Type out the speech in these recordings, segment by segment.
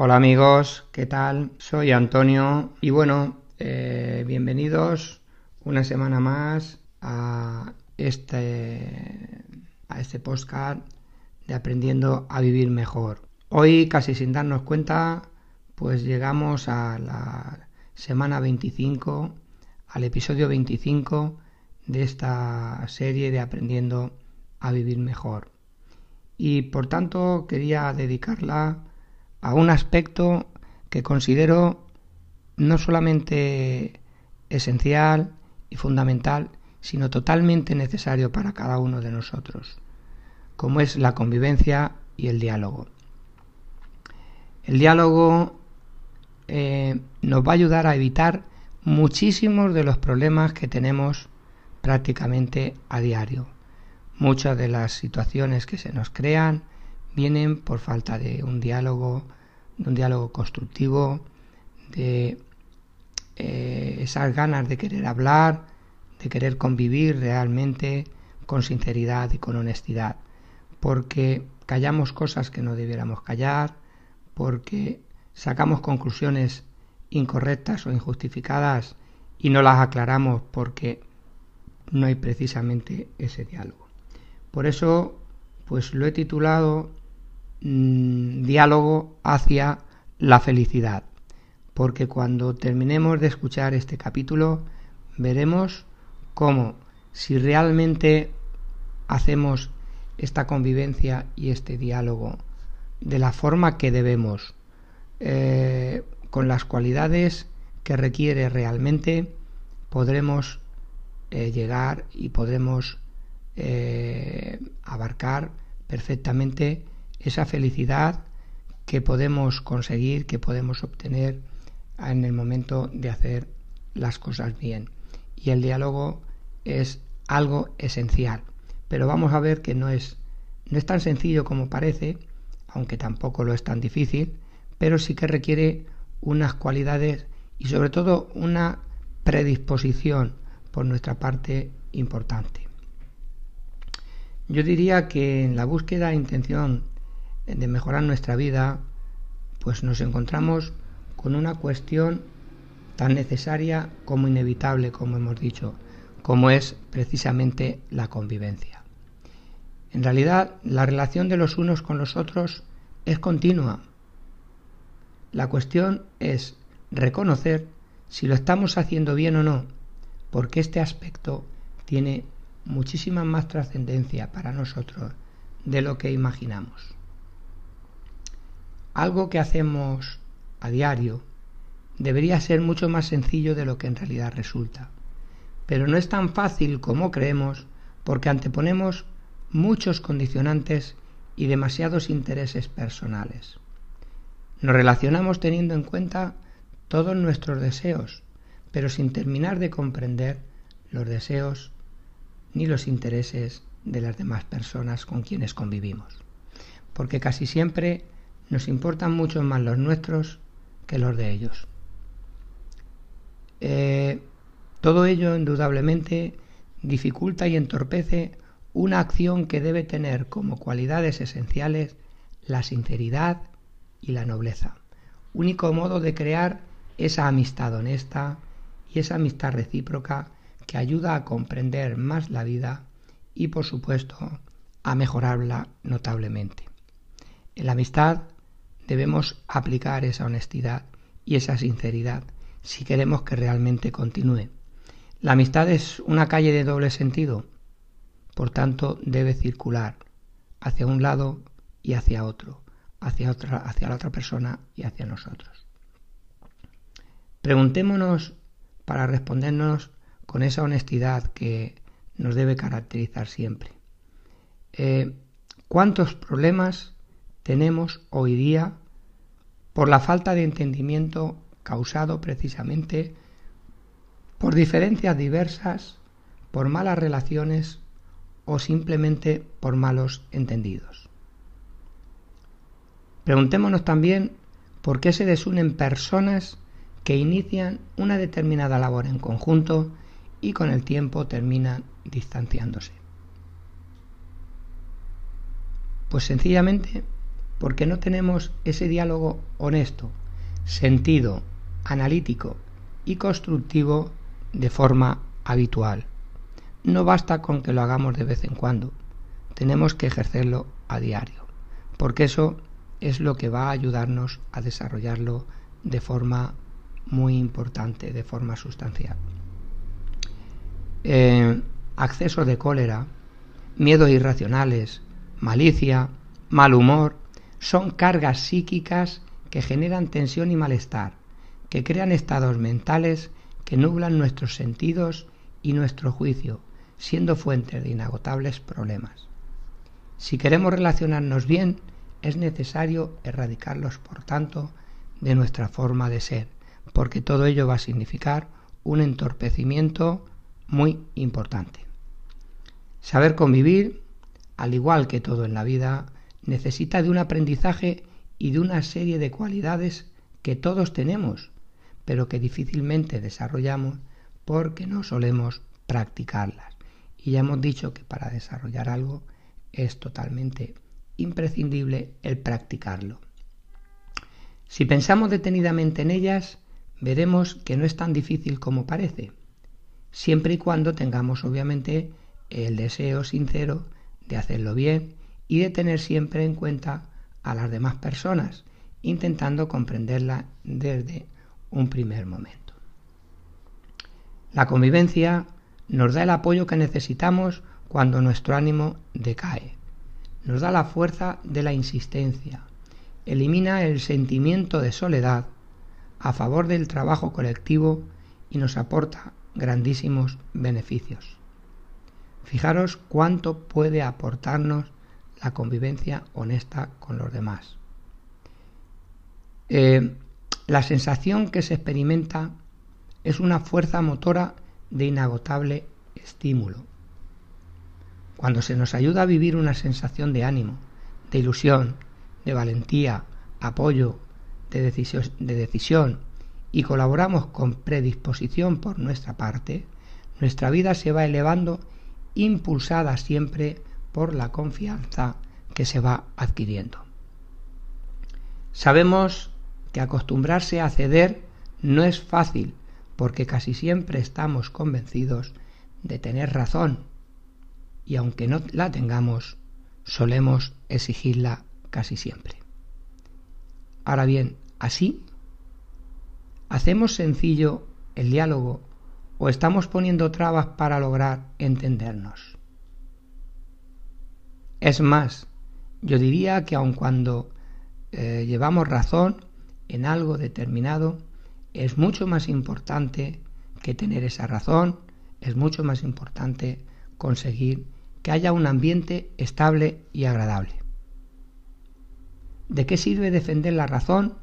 Hola amigos, ¿qué tal? Soy Antonio y bueno, eh, bienvenidos una semana más a este, a este podcast de Aprendiendo a Vivir Mejor. Hoy, casi sin darnos cuenta, pues llegamos a la semana 25, al episodio 25 de esta serie de Aprendiendo a Vivir Mejor. Y por tanto quería dedicarla a un aspecto que considero no solamente esencial y fundamental, sino totalmente necesario para cada uno de nosotros, como es la convivencia y el diálogo. El diálogo eh, nos va a ayudar a evitar muchísimos de los problemas que tenemos prácticamente a diario. Muchas de las situaciones que se nos crean vienen por falta de un diálogo, de un diálogo constructivo, de eh, esas ganas de querer hablar, de querer convivir realmente con sinceridad y con honestidad, porque callamos cosas que no debiéramos callar, porque sacamos conclusiones incorrectas o injustificadas y no las aclaramos porque no hay precisamente ese diálogo. Por eso, pues lo he titulado mm, Diálogo hacia la felicidad, porque cuando terminemos de escuchar este capítulo veremos cómo si realmente hacemos esta convivencia y este diálogo de la forma que debemos, eh, con las cualidades que requiere realmente, podremos eh, llegar y podremos eh, abarcar perfectamente esa felicidad que podemos conseguir, que podemos obtener en el momento de hacer las cosas bien. Y el diálogo es algo esencial. Pero vamos a ver que no es, no es tan sencillo como parece, aunque tampoco lo es tan difícil, pero sí que requiere unas cualidades y sobre todo una predisposición por nuestra parte importante. Yo diría que en la búsqueda e intención de mejorar nuestra vida, pues nos encontramos con una cuestión tan necesaria como inevitable, como hemos dicho, como es precisamente la convivencia. En realidad, la relación de los unos con los otros es continua. La cuestión es reconocer si lo estamos haciendo bien o no, porque este aspecto tiene muchísima más trascendencia para nosotros de lo que imaginamos. Algo que hacemos a diario debería ser mucho más sencillo de lo que en realidad resulta. Pero no es tan fácil como creemos porque anteponemos muchos condicionantes y demasiados intereses personales. Nos relacionamos teniendo en cuenta todos nuestros deseos, pero sin terminar de comprender los deseos ni los intereses de las demás personas con quienes convivimos. Porque casi siempre nos importan mucho más los nuestros que los de ellos. Eh, todo ello, indudablemente, dificulta y entorpece una acción que debe tener como cualidades esenciales la sinceridad y la nobleza. Único modo de crear esa amistad honesta y esa amistad recíproca que ayuda a comprender más la vida y, por supuesto, a mejorarla notablemente. En la amistad debemos aplicar esa honestidad y esa sinceridad si queremos que realmente continúe. La amistad es una calle de doble sentido, por tanto debe circular hacia un lado y hacia otro, hacia, otra, hacia la otra persona y hacia nosotros. Preguntémonos para respondernos con esa honestidad que nos debe caracterizar siempre. Eh, ¿Cuántos problemas tenemos hoy día por la falta de entendimiento causado precisamente por diferencias diversas, por malas relaciones o simplemente por malos entendidos? Preguntémonos también por qué se desunen personas que inician una determinada labor en conjunto y con el tiempo terminan distanciándose. Pues sencillamente porque no tenemos ese diálogo honesto, sentido, analítico y constructivo de forma habitual. No basta con que lo hagamos de vez en cuando, tenemos que ejercerlo a diario, porque eso es lo que va a ayudarnos a desarrollarlo de forma muy importante, de forma sustancial. Eh, acceso de cólera, miedos irracionales, malicia, mal humor, son cargas psíquicas que generan tensión y malestar, que crean estados mentales que nublan nuestros sentidos y nuestro juicio, siendo fuente de inagotables problemas. Si queremos relacionarnos bien, es necesario erradicarlos, por tanto, de nuestra forma de ser, porque todo ello va a significar un entorpecimiento muy importante. Saber convivir, al igual que todo en la vida, necesita de un aprendizaje y de una serie de cualidades que todos tenemos, pero que difícilmente desarrollamos porque no solemos practicarlas. Y ya hemos dicho que para desarrollar algo es totalmente imprescindible el practicarlo. Si pensamos detenidamente en ellas, veremos que no es tan difícil como parece, siempre y cuando tengamos obviamente el deseo sincero de hacerlo bien y de tener siempre en cuenta a las demás personas, intentando comprenderla desde un primer momento. La convivencia nos da el apoyo que necesitamos cuando nuestro ánimo decae, nos da la fuerza de la insistencia, elimina el sentimiento de soledad a favor del trabajo colectivo y nos aporta grandísimos beneficios. Fijaros cuánto puede aportarnos la convivencia honesta con los demás. Eh, la sensación que se experimenta es una fuerza motora de inagotable estímulo. Cuando se nos ayuda a vivir una sensación de ánimo, de ilusión, de valentía, apoyo, de decisión, de decisión y colaboramos con predisposición por nuestra parte, nuestra vida se va elevando impulsada siempre por la confianza que se va adquiriendo. Sabemos que acostumbrarse a ceder no es fácil porque casi siempre estamos convencidos de tener razón y aunque no la tengamos, solemos exigirla casi siempre. Ahora bien, así, ¿hacemos sencillo el diálogo o estamos poniendo trabas para lograr entendernos? Es más, yo diría que aun cuando eh, llevamos razón en algo determinado, es mucho más importante que tener esa razón, es mucho más importante conseguir que haya un ambiente estable y agradable. ¿De qué sirve defender la razón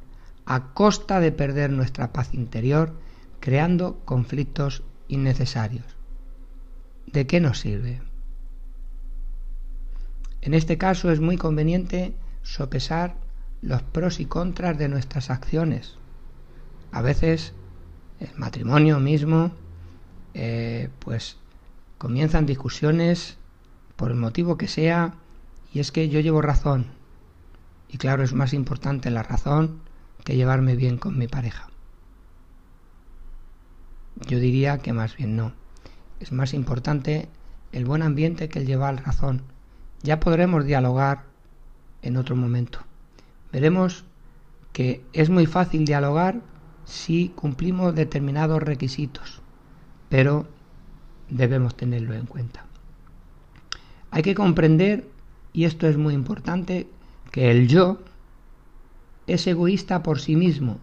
a costa de perder nuestra paz interior creando conflictos innecesarios? ¿De qué nos sirve? En este caso es muy conveniente sopesar los pros y contras de nuestras acciones. A veces el matrimonio mismo, eh, pues comienzan discusiones por el motivo que sea, y es que yo llevo razón, y claro, es más importante la razón que llevarme bien con mi pareja. Yo diría que más bien no. Es más importante el buen ambiente que el llevar razón. Ya podremos dialogar en otro momento. Veremos que es muy fácil dialogar si cumplimos determinados requisitos, pero debemos tenerlo en cuenta. Hay que comprender, y esto es muy importante, que el yo es egoísta por sí mismo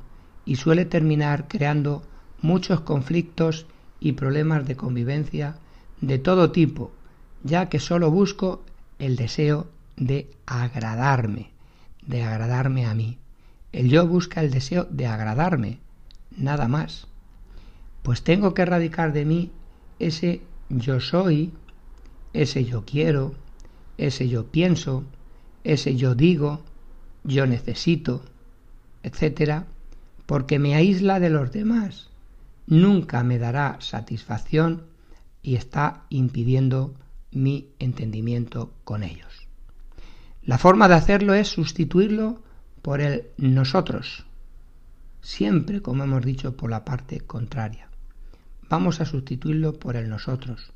y suele terminar creando muchos conflictos y problemas de convivencia de todo tipo, ya que solo busco el deseo de agradarme, de agradarme a mí. El yo busca el deseo de agradarme, nada más. Pues tengo que erradicar de mí ese yo soy, ese yo quiero, ese yo pienso, ese yo digo, yo necesito, etcétera, porque me aísla de los demás, nunca me dará satisfacción y está impidiendo mi entendimiento con ellos. La forma de hacerlo es sustituirlo por el nosotros, siempre, como hemos dicho, por la parte contraria. Vamos a sustituirlo por el nosotros,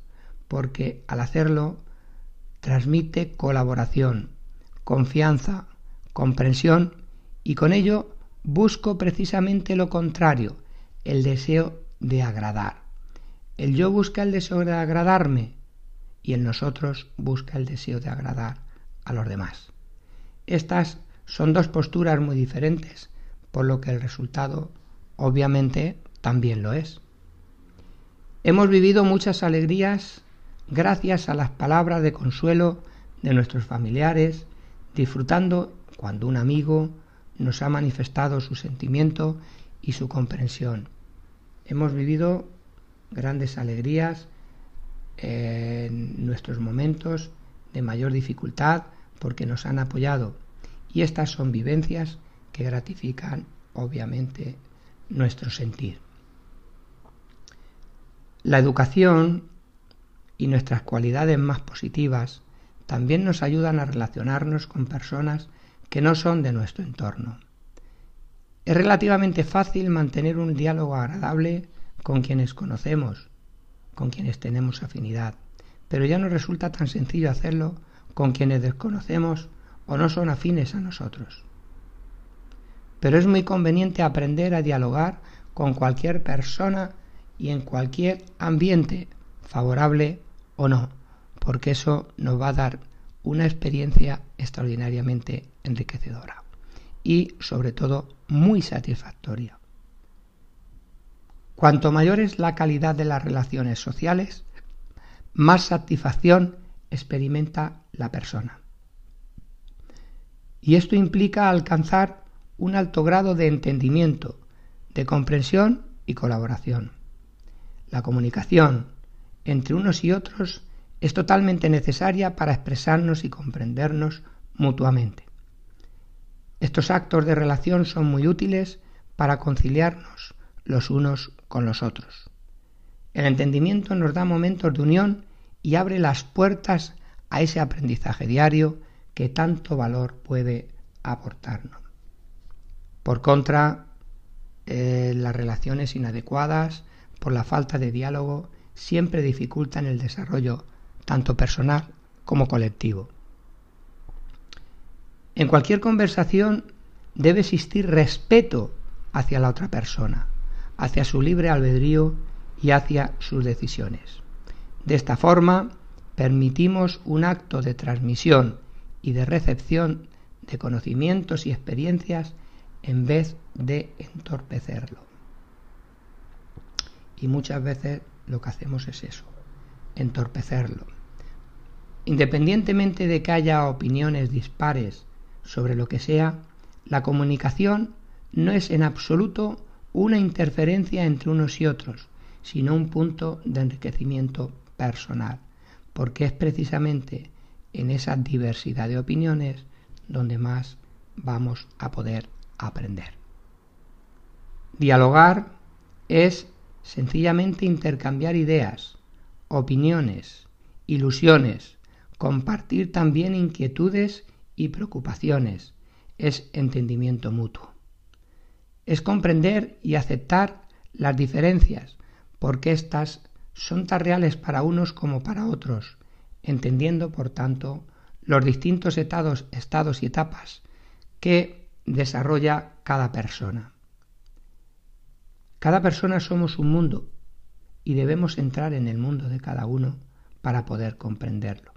porque al hacerlo transmite colaboración, confianza, comprensión y con ello busco precisamente lo contrario, el deseo de agradar. El yo busca el deseo de agradarme y el nosotros busca el deseo de agradar a los demás. Estas son dos posturas muy diferentes, por lo que el resultado obviamente también lo es. Hemos vivido muchas alegrías gracias a las palabras de consuelo de nuestros familiares, disfrutando cuando un amigo nos ha manifestado su sentimiento y su comprensión. Hemos vivido grandes alegrías en nuestros momentos de mayor dificultad porque nos han apoyado y estas son vivencias que gratifican obviamente nuestro sentir. La educación y nuestras cualidades más positivas también nos ayudan a relacionarnos con personas que no son de nuestro entorno. Es relativamente fácil mantener un diálogo agradable con quienes conocemos, con quienes tenemos afinidad, pero ya no resulta tan sencillo hacerlo con quienes desconocemos o no son afines a nosotros. Pero es muy conveniente aprender a dialogar con cualquier persona y en cualquier ambiente, favorable o no, porque eso nos va a dar una experiencia extraordinariamente enriquecedora y sobre todo muy satisfactoria. Cuanto mayor es la calidad de las relaciones sociales, más satisfacción experimenta la persona. Y esto implica alcanzar un alto grado de entendimiento, de comprensión y colaboración. La comunicación entre unos y otros es totalmente necesaria para expresarnos y comprendernos mutuamente. Estos actos de relación son muy útiles para conciliarnos los unos con los otros. El entendimiento nos da momentos de unión y abre las puertas a ese aprendizaje diario que tanto valor puede aportarnos. Por contra, eh, las relaciones inadecuadas, por la falta de diálogo, siempre dificultan el desarrollo tanto personal como colectivo. En cualquier conversación debe existir respeto hacia la otra persona, hacia su libre albedrío y hacia sus decisiones. De esta forma, permitimos un acto de transmisión y de recepción de conocimientos y experiencias en vez de entorpecerlo. Y muchas veces lo que hacemos es eso, entorpecerlo. Independientemente de que haya opiniones dispares sobre lo que sea, la comunicación no es en absoluto una interferencia entre unos y otros, sino un punto de enriquecimiento personal, porque es precisamente en esa diversidad de opiniones donde más vamos a poder aprender. Dialogar es sencillamente intercambiar ideas, opiniones, ilusiones, compartir también inquietudes y preocupaciones, es entendimiento mutuo. Es comprender y aceptar las diferencias, porque éstas son tan reales para unos como para otros, entendiendo, por tanto, los distintos estados, estados y etapas que desarrolla cada persona. Cada persona somos un mundo y debemos entrar en el mundo de cada uno para poder comprenderlo,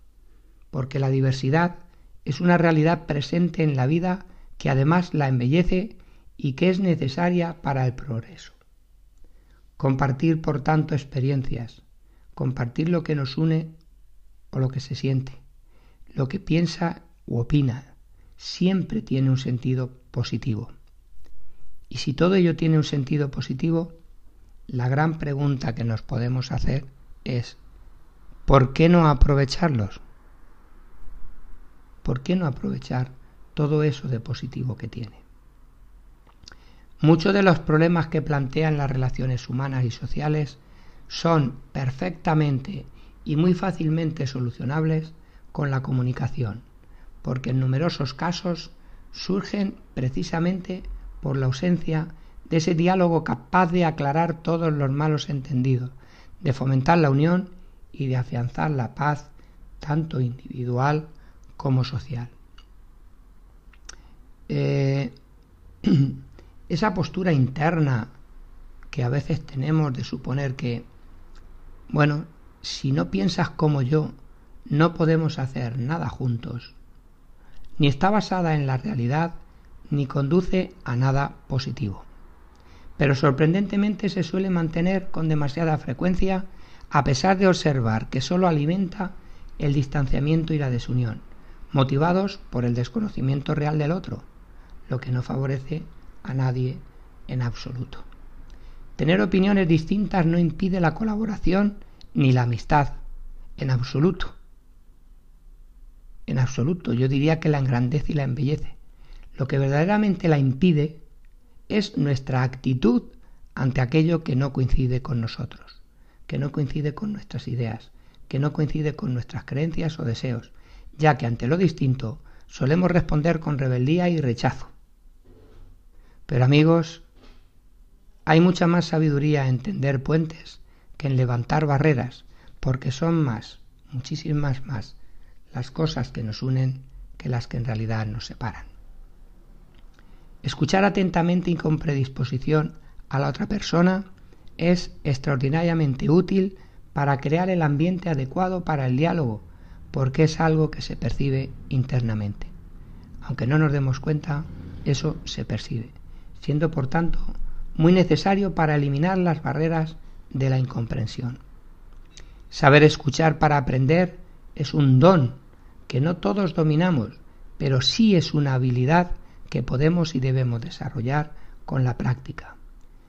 porque la diversidad es una realidad presente en la vida que además la embellece y que es necesaria para el progreso. Compartir, por tanto, experiencias, compartir lo que nos une o lo que se siente, lo que piensa u opina, siempre tiene un sentido positivo. Y si todo ello tiene un sentido positivo, la gran pregunta que nos podemos hacer es, ¿por qué no aprovecharlos? ¿Por qué no aprovechar todo eso de positivo que tiene? Muchos de los problemas que plantean las relaciones humanas y sociales son perfectamente y muy fácilmente solucionables con la comunicación, porque en numerosos casos surgen precisamente por la ausencia de ese diálogo capaz de aclarar todos los malos entendidos, de fomentar la unión y de afianzar la paz tanto individual como social. Eh, esa postura interna que a veces tenemos de suponer que, bueno, si no piensas como yo, no podemos hacer nada juntos, ni está basada en la realidad, ni conduce a nada positivo. Pero sorprendentemente se suele mantener con demasiada frecuencia a pesar de observar que sólo alimenta el distanciamiento y la desunión, motivados por el desconocimiento real del otro, lo que no favorece a nadie en absoluto. Tener opiniones distintas no impide la colaboración ni la amistad, en absoluto. En absoluto, yo diría que la engrandece y la embellece. Lo que verdaderamente la impide es nuestra actitud ante aquello que no coincide con nosotros, que no coincide con nuestras ideas, que no coincide con nuestras creencias o deseos, ya que ante lo distinto solemos responder con rebeldía y rechazo. Pero amigos, hay mucha más sabiduría en tender puentes que en levantar barreras, porque son más, muchísimas más, las cosas que nos unen que las que en realidad nos separan. Escuchar atentamente y con predisposición a la otra persona es extraordinariamente útil para crear el ambiente adecuado para el diálogo, porque es algo que se percibe internamente. Aunque no nos demos cuenta, eso se percibe, siendo por tanto muy necesario para eliminar las barreras de la incomprensión. Saber escuchar para aprender es un don que no todos dominamos, pero sí es una habilidad que podemos y debemos desarrollar con la práctica.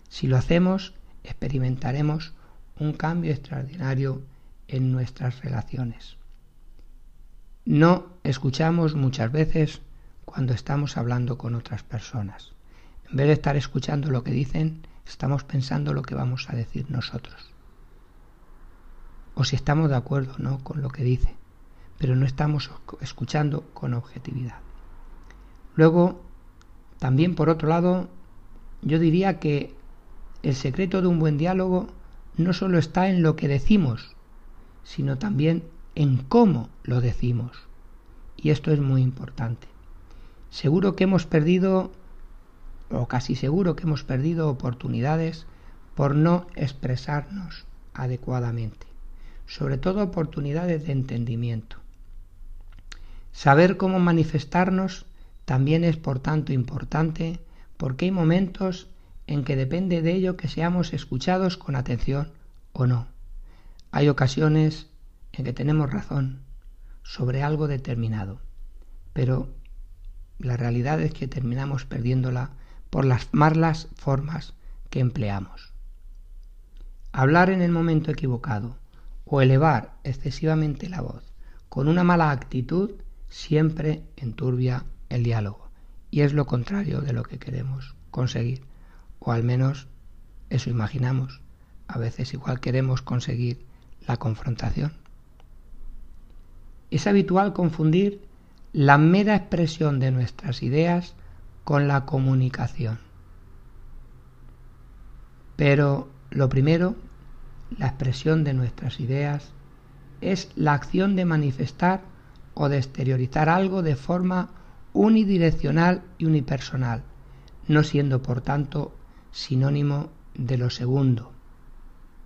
Si lo hacemos, experimentaremos un cambio extraordinario en nuestras relaciones. No escuchamos muchas veces cuando estamos hablando con otras personas. En vez de estar escuchando lo que dicen, estamos pensando lo que vamos a decir nosotros. O si estamos de acuerdo no con lo que dice, pero no estamos escuchando con objetividad. Luego, también por otro lado, yo diría que el secreto de un buen diálogo no solo está en lo que decimos, sino también en cómo lo decimos. Y esto es muy importante. Seguro que hemos perdido, o casi seguro que hemos perdido oportunidades por no expresarnos adecuadamente, sobre todo oportunidades de entendimiento. Saber cómo manifestarnos también es por tanto importante porque hay momentos en que depende de ello que seamos escuchados con atención o no. Hay ocasiones en que tenemos razón sobre algo determinado, pero la realidad es que terminamos perdiéndola por las malas formas que empleamos. Hablar en el momento equivocado o elevar excesivamente la voz con una mala actitud siempre enturbia el diálogo y es lo contrario de lo que queremos conseguir o al menos eso imaginamos. A veces igual queremos conseguir la confrontación. Es habitual confundir la mera expresión de nuestras ideas con la comunicación. Pero lo primero, la expresión de nuestras ideas, es la acción de manifestar o de exteriorizar algo de forma unidireccional y unipersonal, no siendo por tanto sinónimo de lo segundo,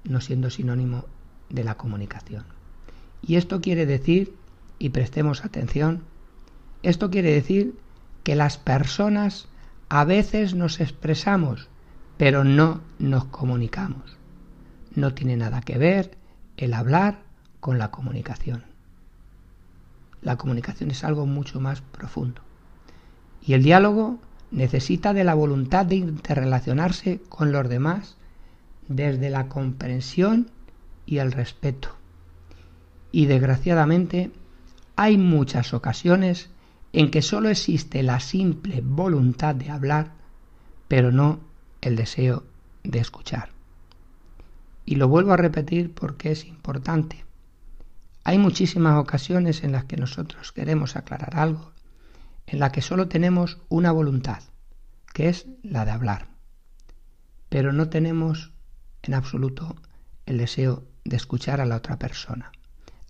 no siendo sinónimo de la comunicación. Y esto quiere decir, y prestemos atención, esto quiere decir que las personas a veces nos expresamos, pero no nos comunicamos. No tiene nada que ver el hablar con la comunicación. La comunicación es algo mucho más profundo. Y el diálogo necesita de la voluntad de interrelacionarse con los demás desde la comprensión y el respeto. Y desgraciadamente hay muchas ocasiones en que sólo existe la simple voluntad de hablar, pero no el deseo de escuchar. Y lo vuelvo a repetir porque es importante. Hay muchísimas ocasiones en las que nosotros queremos aclarar algo en la que solo tenemos una voluntad, que es la de hablar, pero no tenemos en absoluto el deseo de escuchar a la otra persona.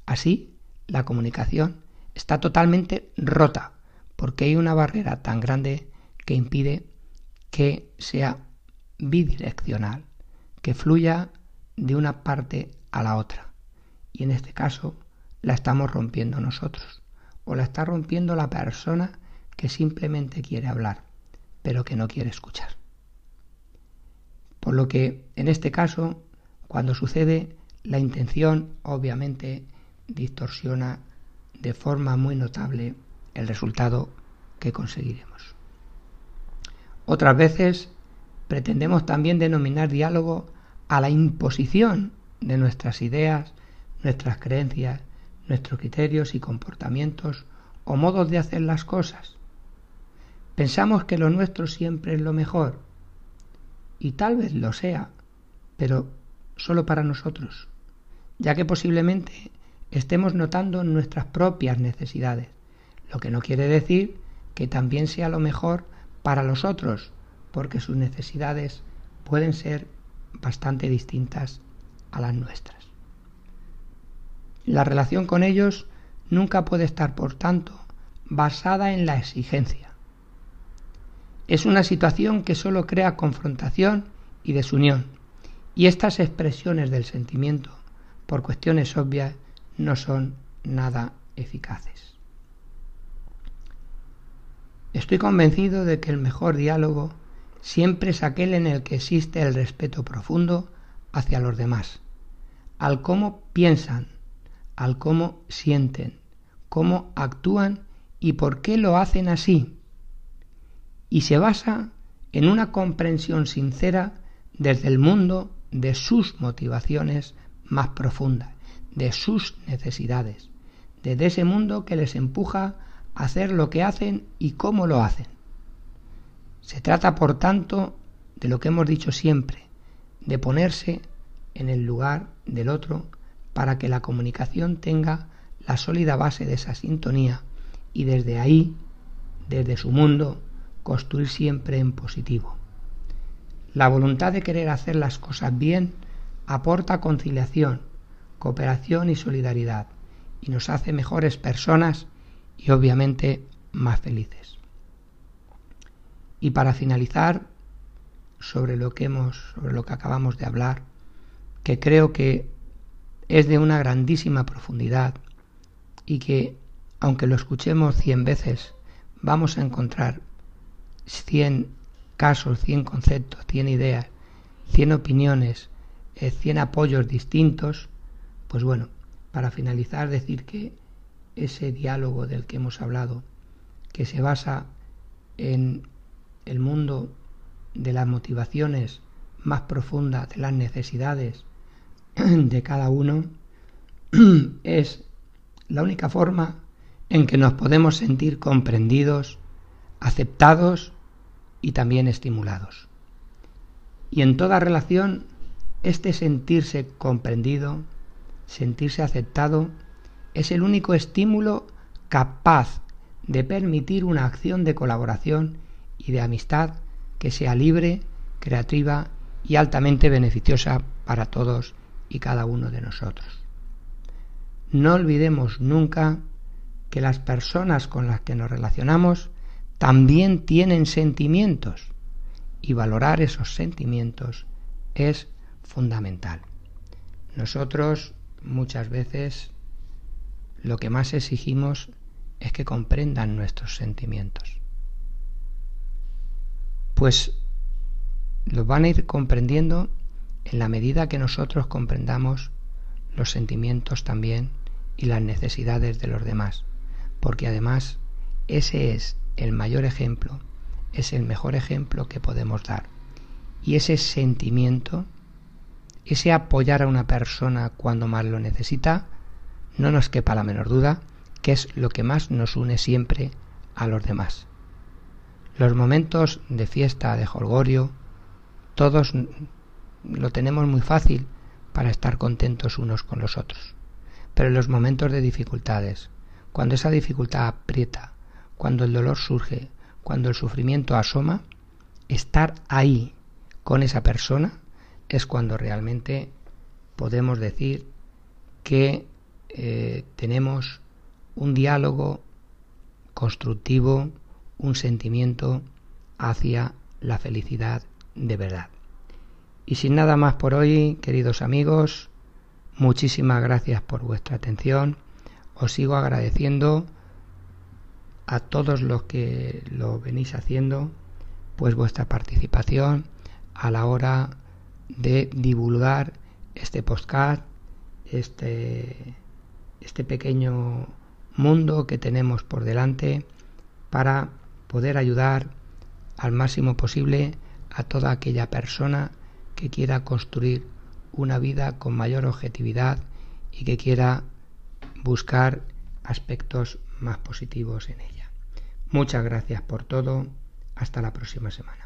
Así, la comunicación está totalmente rota, porque hay una barrera tan grande que impide que sea bidireccional, que fluya de una parte a la otra. Y en este caso la estamos rompiendo nosotros, o la está rompiendo la persona que simplemente quiere hablar, pero que no quiere escuchar. Por lo que en este caso, cuando sucede, la intención obviamente distorsiona de forma muy notable el resultado que conseguiremos. Otras veces pretendemos también denominar diálogo a la imposición de nuestras ideas, nuestras creencias, nuestros criterios y comportamientos o modos de hacer las cosas. Pensamos que lo nuestro siempre es lo mejor, y tal vez lo sea, pero solo para nosotros, ya que posiblemente estemos notando nuestras propias necesidades, lo que no quiere decir que también sea lo mejor para los otros, porque sus necesidades pueden ser bastante distintas a las nuestras. La relación con ellos nunca puede estar, por tanto, basada en la exigencia. Es una situación que solo crea confrontación y desunión, y estas expresiones del sentimiento, por cuestiones obvias, no son nada eficaces. Estoy convencido de que el mejor diálogo siempre es aquel en el que existe el respeto profundo hacia los demás, al cómo piensan, al cómo sienten, cómo actúan y por qué lo hacen así. Y se basa en una comprensión sincera desde el mundo de sus motivaciones más profundas, de sus necesidades, desde ese mundo que les empuja hacer lo que hacen y cómo lo hacen. Se trata, por tanto, de lo que hemos dicho siempre, de ponerse en el lugar del otro para que la comunicación tenga la sólida base de esa sintonía y desde ahí, desde su mundo, construir siempre en positivo. La voluntad de querer hacer las cosas bien aporta conciliación, cooperación y solidaridad y nos hace mejores personas y obviamente más felices. Y para finalizar, sobre lo que hemos, sobre lo que acabamos de hablar, que creo que es de una grandísima profundidad y que, aunque lo escuchemos cien veces, vamos a encontrar cien casos, cien conceptos, cien ideas, cien opiniones, eh, cien apoyos distintos, pues bueno, para finalizar decir que ese diálogo del que hemos hablado, que se basa en el mundo de las motivaciones más profundas, de las necesidades de cada uno, es la única forma en que nos podemos sentir comprendidos, aceptados y también estimulados. Y en toda relación, este sentirse comprendido, sentirse aceptado, es el único estímulo capaz de permitir una acción de colaboración y de amistad que sea libre, creativa y altamente beneficiosa para todos y cada uno de nosotros. No olvidemos nunca que las personas con las que nos relacionamos también tienen sentimientos y valorar esos sentimientos es fundamental. Nosotros muchas veces lo que más exigimos es que comprendan nuestros sentimientos pues lo van a ir comprendiendo en la medida que nosotros comprendamos los sentimientos también y las necesidades de los demás, porque además ese es el mayor ejemplo, es el mejor ejemplo que podemos dar. Y ese sentimiento, ese apoyar a una persona cuando más lo necesita, no nos quepa la menor duda que es lo que más nos une siempre a los demás. Los momentos de fiesta, de holgorio, todos lo tenemos muy fácil para estar contentos unos con los otros. Pero en los momentos de dificultades, cuando esa dificultad aprieta, cuando el dolor surge, cuando el sufrimiento asoma, estar ahí con esa persona es cuando realmente podemos decir que eh, tenemos un diálogo constructivo, un sentimiento hacia la felicidad de verdad. Y sin nada más por hoy, queridos amigos, muchísimas gracias por vuestra atención. Os sigo agradeciendo a todos los que lo venís haciendo, pues vuestra participación a la hora de divulgar este podcast, este, este pequeño mundo que tenemos por delante para poder ayudar al máximo posible a toda aquella persona que quiera construir una vida con mayor objetividad y que quiera buscar aspectos más positivos en ella. Muchas gracias por todo. Hasta la próxima semana.